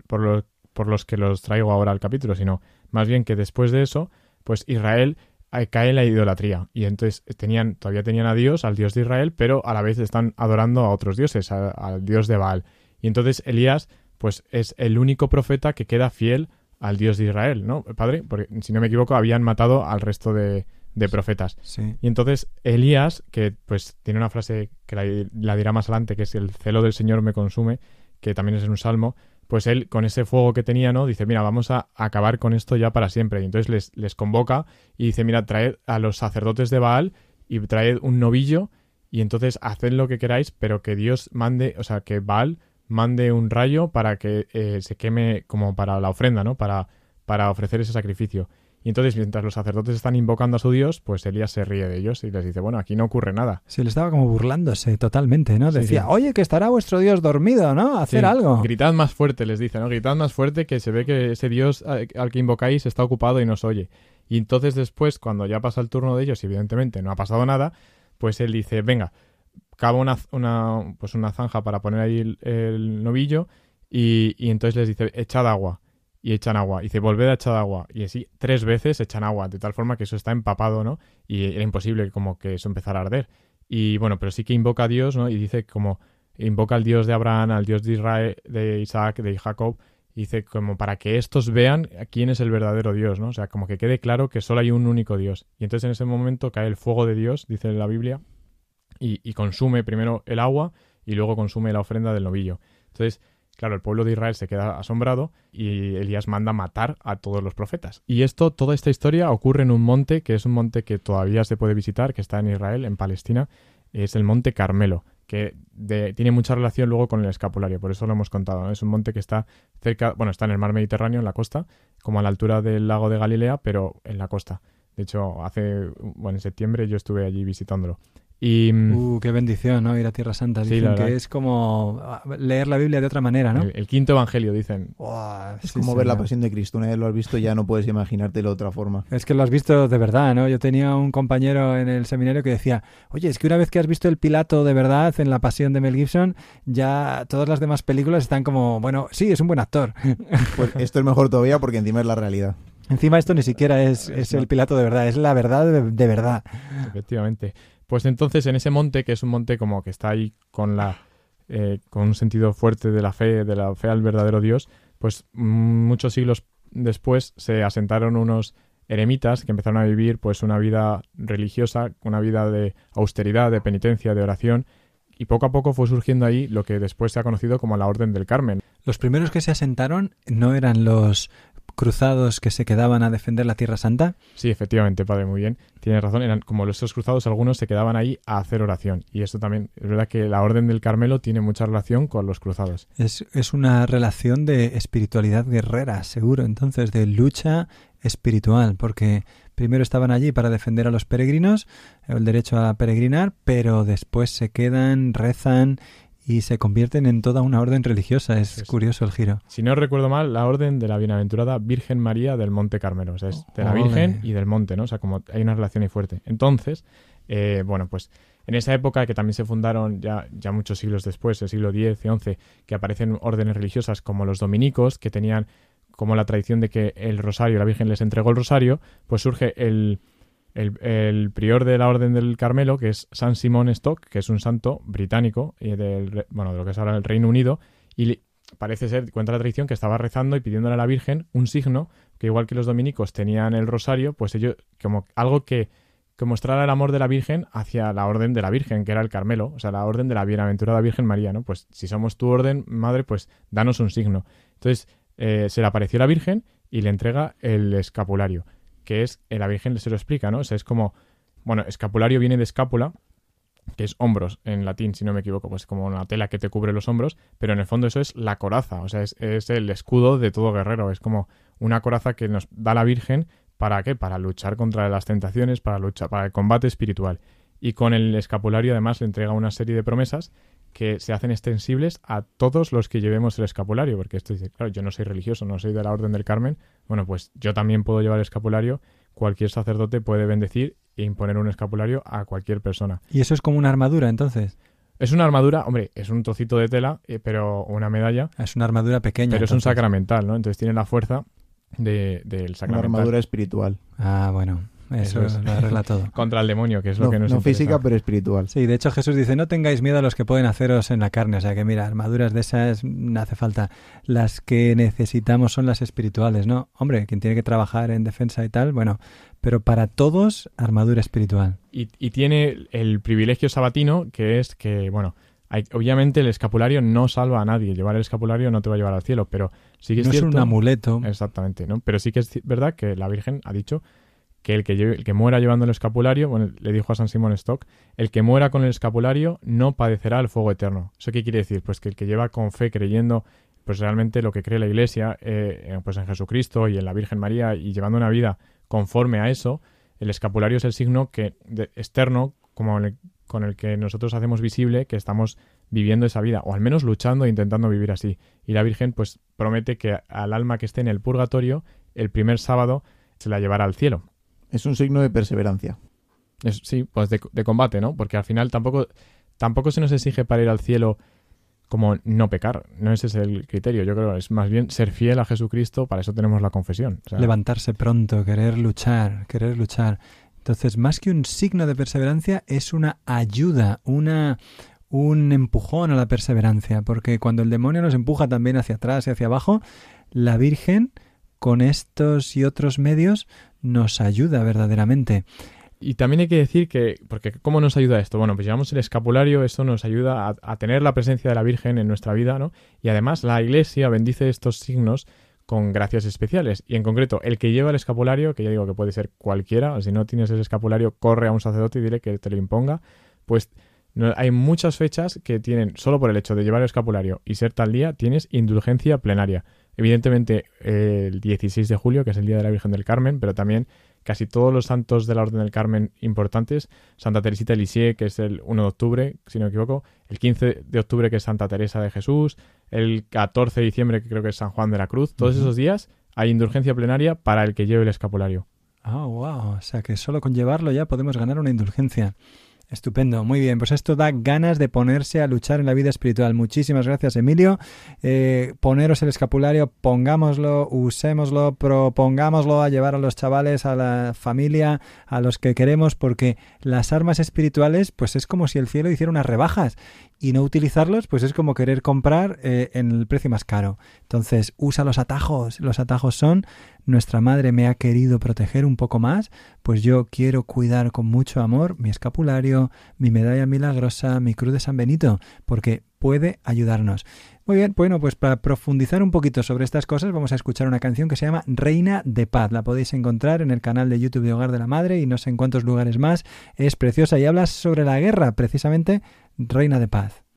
por, por los que los traigo ahora al capítulo, sino más bien que después de eso, pues Israel eh, cae en la idolatría y entonces tenían todavía tenían a Dios, al Dios de Israel, pero a la vez están adorando a otros dioses, al Dios de Baal. Y entonces Elías pues es el único profeta que queda fiel al Dios de Israel, ¿no? Padre, porque si no me equivoco habían matado al resto de, de profetas. Sí. Y entonces Elías, que pues tiene una frase que la, la dirá más adelante, que es el celo del Señor me consume, que también es en un salmo, pues él con ese fuego que tenía, ¿no? Dice, mira, vamos a acabar con esto ya para siempre. Y entonces les, les convoca y dice, mira, traed a los sacerdotes de Baal y traed un novillo y entonces haced lo que queráis, pero que Dios mande, o sea, que Baal mande un rayo para que eh, se queme como para la ofrenda, ¿no? Para, para ofrecer ese sacrificio. Y entonces, mientras los sacerdotes están invocando a su Dios, pues Elías se ríe de ellos y les dice, bueno, aquí no ocurre nada. Se le estaba como burlándose totalmente, ¿no? Decía, sí. oye, que estará vuestro Dios dormido, ¿no? Hacer Sí, algo. Gritad más fuerte, les dice, ¿no? Gritad más fuerte que se ve que ese Dios al al que invocáis está ocupado y nos oye. Y entonces después, cuando ya pasa el turno de ellos y evidentemente no ha pasado nada, pues él dice, venga, cava una, pues una zanja para poner ahí el, novillo y, entonces les dice, echad agua. Y echan agua. Y dice, volved a echar agua. Y así, tres veces echan agua, de tal forma que eso está empapado, ¿no? Y era imposible como que eso empezara a arder. Y bueno, pero sí que invoca a Dios, ¿no? Y dice como, invoca al Dios de Abraham, al Dios de Israel, de Isaac, de Jacob, y dice como para que estos vean quién es el verdadero Dios, ¿no? O sea, como que quede claro que solo hay un único Dios. Y entonces en ese momento cae el fuego de Dios, dice la Biblia, y, y consume primero el agua y luego consume la ofrenda del novillo. Entonces, claro, el pueblo de Israel se queda asombrado y Elías manda matar a todos los profetas. Y esto, toda esta historia ocurre en un monte, que es un monte que todavía se puede visitar, que está en Israel, en Palestina, es el monte Carmelo, que de- tiene mucha relación luego con el escapulario, por eso lo hemos contado. ¿no? Es un monte que está cerca, bueno, está en el mar Mediterráneo, en la costa, como a la altura del lago de Galilea, pero en la costa. De hecho, hace, bueno, en septiembre yo estuve allí visitándolo. Y mm, Uh, qué bendición, ¿no? Ir a Tierra Santa. Sí, Dicen que es como ah, leer la Biblia de otra manera, ¿no? el, el quinto evangelio, dicen. Buah, Es sí, como ver la pasión de Cristo. Una vez lo has visto ya no puedes imaginártelo de otra forma. Es que lo has visto de verdad, ¿no? Yo tenía un compañero en el seminario que decía, oye, es que una vez que has visto el Pilato de verdad en La Pasión de Mel Gibson, ya todas las demás películas están como, bueno, sí, es un buen actor. Pues esto es mejor todavía porque encima es la realidad. Encima esto ni siquiera es, es el Pilato de verdad, es la verdad de, de verdad. Efectivamente. Pues entonces en ese monte, que es un monte como que está ahí con la eh, con un sentido fuerte de la fe, de la fe al verdadero Dios, pues mm, muchos siglos después se asentaron unos eremitas que empezaron a vivir pues una vida religiosa, una vida de austeridad, de penitencia, de oración, y poco a poco fue surgiendo ahí lo que después se ha conocido como la Orden del Carmen. Los primeros que se asentaron no eran los cruzados que se quedaban a defender la Tierra Santa. Sí, efectivamente, padre, muy bien. Tienes razón, eran como los esos cruzados, algunos se quedaban ahí a hacer oración. Y esto también, es verdad que la Orden del Carmelo tiene mucha relación con los cruzados. Es, es una relación de espiritualidad guerrera, seguro, entonces, de lucha espiritual, porque primero estaban allí para defender a los peregrinos, el derecho a peregrinar, pero después se quedan, rezan y se convierten en toda una orden religiosa. Es curioso el giro. Si no recuerdo mal, la orden de la bienaventurada Virgen María del Monte Carmelo. O sea, es de la Ole. Virgen y del monte, ¿no? O sea, como hay una relación ahí fuerte. Entonces, eh, bueno, pues en esa época que también se fundaron ya, ya muchos siglos después, el siglo X y XI, que aparecen órdenes religiosas como los dominicos, que tenían como la tradición de que el rosario, la Virgen les entregó el rosario, pues surge el, el, prior de la Orden del Carmelo, que es San Simón Stock, que es un santo británico, y del, bueno, de lo que es ahora el Reino Unido, y parece ser, cuenta la tradición, que estaba rezando y pidiéndole a la Virgen un signo, que igual que los dominicos tenían el rosario, pues ellos, como algo que, que mostrara el amor de la Virgen hacia la Orden de la Virgen, que era el Carmelo, o sea, la Orden de la Bienaventurada Virgen María, ¿no? Pues si somos tu orden, madre, pues danos un signo. Entonces, eh, se le apareció la Virgen y le entrega el escapulario, que es, eh, la Virgen se lo explica, ¿no? O sea, es como, bueno, escapulario viene de escápula, que es hombros en latín, si no me equivoco, pues como una tela que te cubre los hombros, pero en el fondo eso es la coraza, o sea, es, es el escudo de todo guerrero, es como una coraza que nos da la Virgen, ¿para qué? Para luchar contra las tentaciones, para luchar, para el combate espiritual. Y con el escapulario además le entrega una serie de promesas que se hacen extensibles a todos los que llevemos el escapulario, porque esto dice, claro, yo no soy religioso, no soy de la Orden del Carmen, bueno, pues yo también puedo llevar el escapulario, cualquier sacerdote puede bendecir e imponer un escapulario a cualquier persona. Y eso es como una armadura, entonces. Es una armadura, hombre, es un trocito de tela, eh, pero una medalla, Es una armadura pequeña. pero es un sacramental, ¿no? Entonces tiene la fuerza de, del Una armadura espiritual. Ah, bueno. Eso, Eso es. lo arregla todo. Contra el demonio, que es lo No, que nos no interesa. física, pero espiritual. Sí, de hecho Jesús dice, no tengáis miedo a los que pueden haceros en la carne. O sea que mira, armaduras de esas no hace falta. Las que necesitamos son las espirituales, ¿no? Hombre, quien tiene que trabajar en defensa y tal, bueno, pero para todos, armadura espiritual. y, y tiene el privilegio sabatino, que es que, bueno, hay- obviamente el escapulario no salva a nadie. Llevar el escapulario no te va a llevar al cielo, pero sí que es no cierto. es un amuleto. Exactamente, ¿no? Pero sí que es verdad que la Virgen ha dicho que el que, el que muera llevando el escapulario, bueno, le dijo a San Simón Stock, el que muera con el escapulario no padecerá el fuego eterno. ¿Eso qué quiere decir? Pues que el que lleva con fe, creyendo, pues realmente lo que cree la Iglesia, eh, eh, pues en Jesucristo y en la Virgen María y llevando una vida conforme a eso, el escapulario es el signo que de- externo como con el que nosotros hacemos visible que estamos viviendo esa vida, o al menos luchando e intentando vivir así. Y la Virgen pues promete que al alma que esté en el purgatorio, el primer sábado se la llevará al cielo. Es un signo de perseverancia. Es- sí, pues de, de combate, ¿no? Porque al final tampoco, tampoco se nos exige para ir al cielo como no pecar. No ese es el criterio. Yo creo que es más bien ser fiel a Jesucristo, para eso tenemos la confesión. O sea, Levantarse pronto, querer luchar, querer luchar. Entonces, más que un signo de perseverancia, es una ayuda, una un empujón a la perseverancia, porque cuando el demonio nos empuja también hacia atrás y hacia abajo, la Virgen con estos y otros medios nos ayuda verdaderamente. Y también hay que decir que, porque ¿cómo nos ayuda esto? Bueno, pues llevamos el escapulario, esto nos ayuda a, a tener la presencia de la Virgen en nuestra vida, ¿no? Y además la Iglesia bendice estos signos con gracias especiales. Y en concreto, el que lleva el escapulario, que ya digo que puede ser cualquiera, si no tienes el escapulario, corre a un sacerdote y dile que te lo imponga, pues no- hay muchas fechas que tienen, solo por el hecho de llevar el escapulario y ser tal día, tienes indulgencia plenaria. Evidentemente, eh, el 16 de julio, que es el Día de la Virgen del Carmen, pero también casi todos los santos de la Orden del Carmen importantes, Santa Teresita de Lisieux, que es el 1 de octubre, si no me equivoco, el 15 de octubre, que es Santa Teresa de Jesús, el 14 de diciembre, que creo que es San Juan de la Cruz, todos esos días hay indulgencia plenaria para el que lleve el escapulario. Ah, wow. O sea que solo con llevarlo ya podemos ganar una indulgencia. Estupendo, muy bien. Pues esto da ganas de ponerse a luchar en la vida espiritual. Muchísimas gracias, Emilio. Eh, poneros el escapulario, pongámoslo, usémoslo, propongámoslo a llevar a los chavales, a la familia, a los que queremos, porque las armas espirituales, pues es como si el cielo hiciera unas rebajas y no utilizarlos, pues es como querer comprar eh, en el precio más caro. Entonces, usa los atajos. Los atajos son, nuestra madre me ha querido proteger un poco más, pues yo quiero cuidar con mucho amor mi escapulario, mi medalla milagrosa, mi cruz de San Benito, porque puede ayudarnos. Muy bien, bueno, pues para profundizar un poquito sobre estas cosas vamos a escuchar una canción que se llama Reina de Paz. La podéis encontrar en el canal de YouTube de Hogar de la Madre y no sé en cuántos lugares más. Es preciosa y habla sobre la guerra, precisamente Reina de Paz.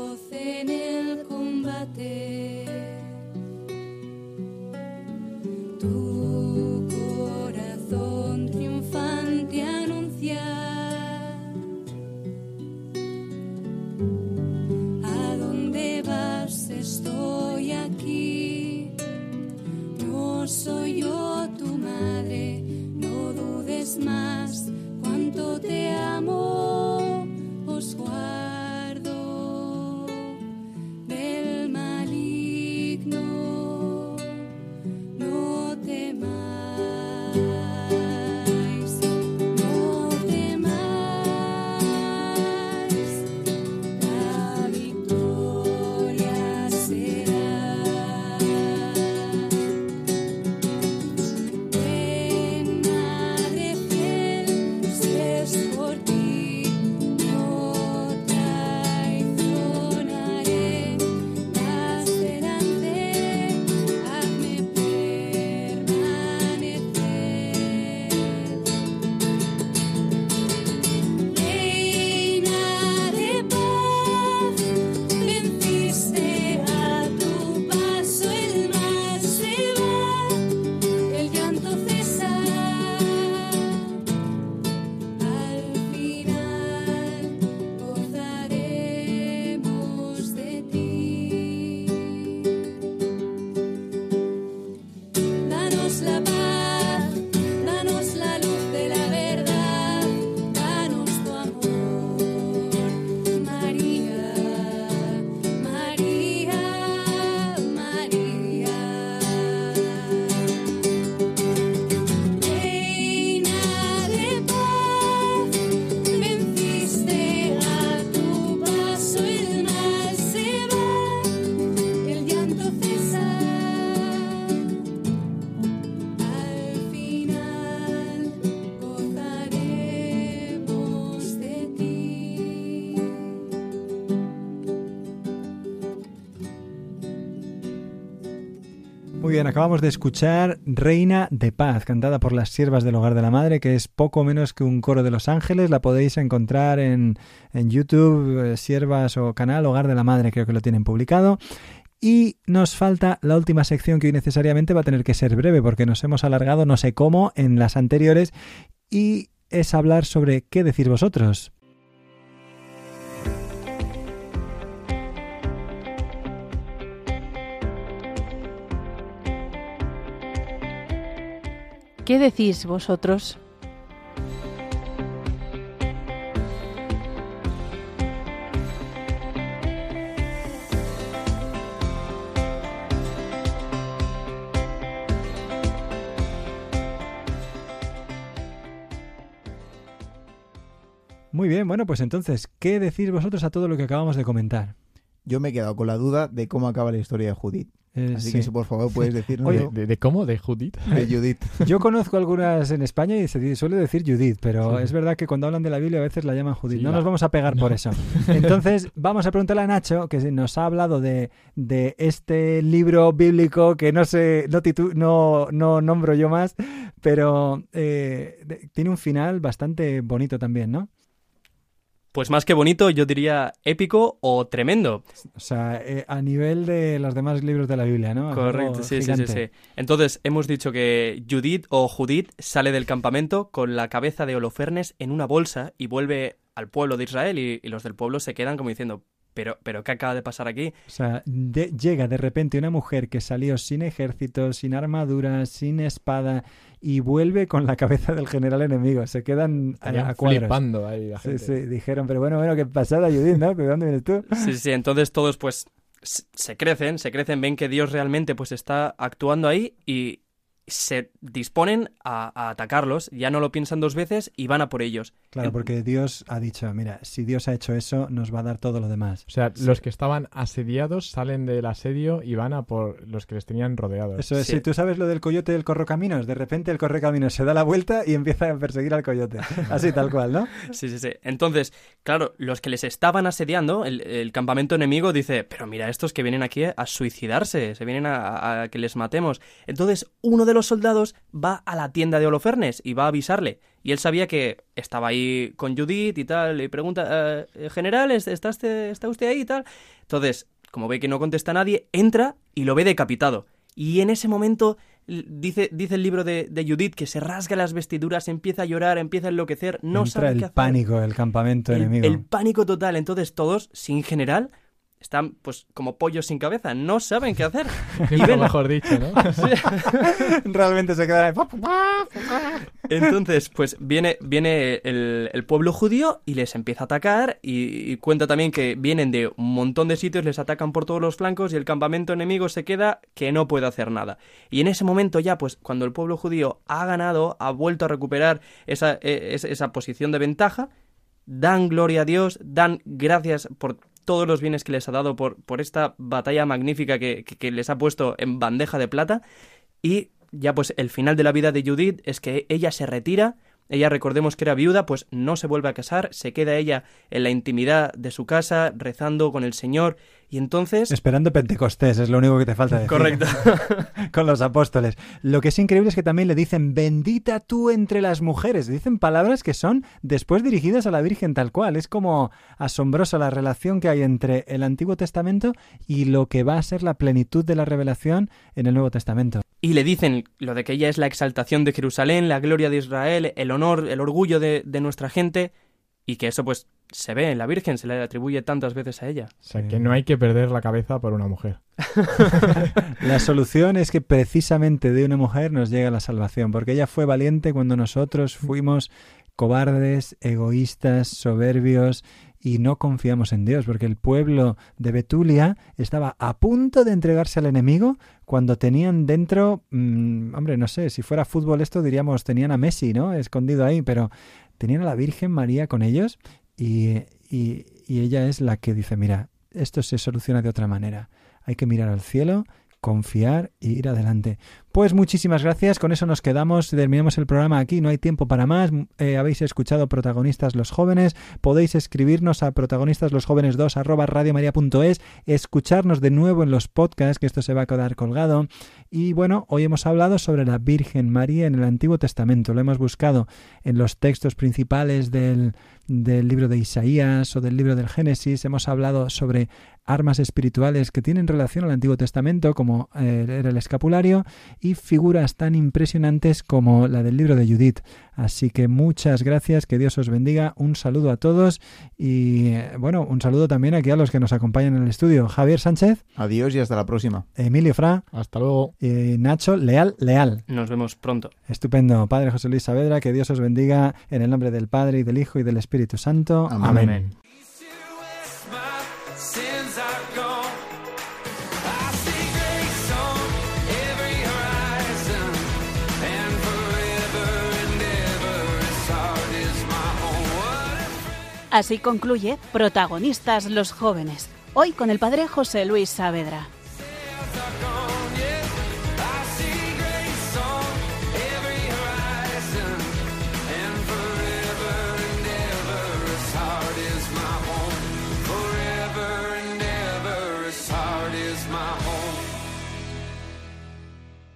Voz en el combate. Tu corazón triunfante anuncia a dónde vas estoy aquí. No soy yo tu madre no dudes más acabamos de escuchar Reina de Paz, cantada por las siervas del Hogar de la Madre, que es poco menos que un coro de los ángeles. La podéis encontrar en, en YouTube, eh, siervas o canal Hogar de la Madre, creo que lo tienen publicado. Y nos falta la última sección que hoy necesariamente va a tener que ser breve porque nos hemos alargado no sé cómo en las anteriores y es hablar sobre qué decir vosotros. ¿Qué decís vosotros? Muy bien, bueno, pues entonces, ¿qué decís vosotros a todo lo que acabamos de comentar? Yo me he quedado con la duda de cómo acaba la historia de Judith. Eh, Así sí. que si por favor puedes decirnos Oye, de, ¿De, de cómo? ¿De Judith? de Judith. Yo conozco algunas en España y se suele decir Judith, pero Sí. es verdad que cuando hablan de la Biblia a veces la llaman Judith. Sí, no nos vamos a pegar por eso. Entonces, vamos a preguntarle a Nacho, que nos ha hablado de, de este libro bíblico que no sé, no, titu- no, no nombro yo más, pero eh, tiene un final bastante bonito también, ¿no? Pues más que bonito, yo diría épico o tremendo. O sea, eh, a nivel de los demás libros de la Biblia, ¿no? Correcto, sí, sí, sí, sí. Entonces, hemos dicho que Judith o Judith sale del campamento con la cabeza de Holofernes en una bolsa y vuelve al pueblo de Israel y, y los del pueblo se quedan como diciendo, pero, pero ¿qué acaba de pasar aquí? O sea, de- llega de repente una mujer que salió sin ejército, sin armadura, sin espada y vuelve con la cabeza del general enemigo. Se quedan a, Estarían a cuadros. flipando ahí la Sí, gente. sí, dijeron, pero bueno, bueno, qué pasada, Judith, ¿no? ¿De dónde vienes tú? Sí, sí, entonces todos pues se crecen, se crecen, ven que Dios realmente pues está actuando ahí y se disponen a, a atacarlos, ya no lo piensan dos veces y van a por ellos. Claro, porque Dios ha dicho, mira, si Dios ha hecho eso, nos va a dar todo lo demás. O sea, los que estaban asediados salen del asedio y van a por los que les tenían rodeados. Eso es, Sí. si tú sabes lo del coyote y el correcaminos, de repente el correcaminos se da la vuelta y empieza a perseguir al coyote. Así tal cual, ¿no? Sí, sí, sí. Entonces, claro, los que les estaban asediando, el, el campamento enemigo dice, pero mira, estos que vienen aquí a suicidarse, se vienen a, a que les matemos. Entonces, uno de los soldados va a la tienda de Holofernes y va a avisarle. Y él sabía que estaba ahí con Judith y tal, le pregunta, "Eh, general, ¿es- ¿está usted, ¿está usted ahí y tal? Entonces, como ve que no contesta nadie, entra y lo ve decapitado. Y en ese momento dice, dice el libro de, de Judith que se rasga las vestiduras, empieza a llorar, empieza a enloquecer, no Entra sabe qué el hacer. pánico del campamento El, enemigo. el pánico total. Entonces todos, sin general, están pues como pollos sin cabeza, no saben qué hacer. Y ven mejor dicho, ¿no? Realmente se queda ahí. Entonces, pues viene, viene el, el pueblo judío y les empieza a atacar y, y cuenta también que vienen de un montón de sitios, les atacan por todos los flancos y el campamento enemigo se queda que no puede hacer nada. Y en ese momento ya, pues cuando el pueblo judío ha ganado, ha vuelto a recuperar esa, eh, es- esa posición de ventaja, dan gloria a Dios, dan gracias por todos los bienes que les ha dado, por, por esta batalla magnífica que, que- que les ha puesto en bandeja de plata. Y ya pues el final de la vida de Judith es que ella se retira, ella recordemos que era viuda, pues no se vuelve a casar, se queda ella en la intimidad de su casa, rezando con el Señor, y entonces... Esperando Pentecostés, es lo único que te falta decir. Correcto. Con los apóstoles. Lo que es increíble es que también le dicen, bendita tú entre las mujeres. Dicen palabras que son después dirigidas a la Virgen tal cual. Es como asombrosa la relación que hay entre el Antiguo Testamento y lo que va a ser la plenitud de la revelación en el Nuevo Testamento. Y le dicen lo de que ella es la exaltación de Jerusalén, la gloria de Israel, el honor, el orgullo de, de nuestra gente, y que eso pues se ve en la Virgen, se le atribuye tantas veces a ella. O sea, que no hay que perder la cabeza por una mujer. La solución es que precisamente de una mujer nos llega la salvación, porque ella fue valiente cuando nosotros fuimos cobardes, egoístas, soberbios y no confiamos en Dios, porque el pueblo de Betulia estaba a punto de entregarse al enemigo cuando tenían dentro, mm, hombre, no sé, si fuera fútbol esto diríamos tenían a Messi, ¿no? Escondido ahí, pero tenían a la Virgen María con ellos y, y, y ella es la que dice, mira, esto se soluciona de otra manera. Hay que mirar al cielo, confiar y ir adelante. Pues muchísimas gracias, con eso nos quedamos, terminamos el programa aquí, no hay tiempo para más. Eh, habéis escuchado protagonistas los jóvenes, podéis escribirnos a protagonistasLosJóvenes2 arroba radiomaria.es, escucharnos de nuevo en los podcasts, que esto se va a quedar colgado. Y bueno, hoy hemos hablado sobre la Virgen María en el Antiguo Testamento, lo hemos buscado en los textos principales del, del libro de Isaías o del libro del Génesis, hemos hablado sobre armas espirituales que tienen relación al Antiguo Testamento, como eh, era el escapulario, y figuras tan impresionantes como la del libro de Judith. Así que muchas gracias, que Dios os bendiga, un saludo a todos y eh, bueno, un saludo también aquí a los que nos acompañan en el estudio. Javier Sánchez, Adiós y hasta la próxima. Emilio Fra, Hasta luego. y Nacho Leal Leal. Nos vemos pronto. Estupendo. Padre José Luis Saavedra, que Dios os bendiga en el nombre del Padre y del Hijo y del Espíritu Santo. Amén. Amén. Así concluye Protagonistas los jóvenes, hoy con el padre José Luis Saavedra.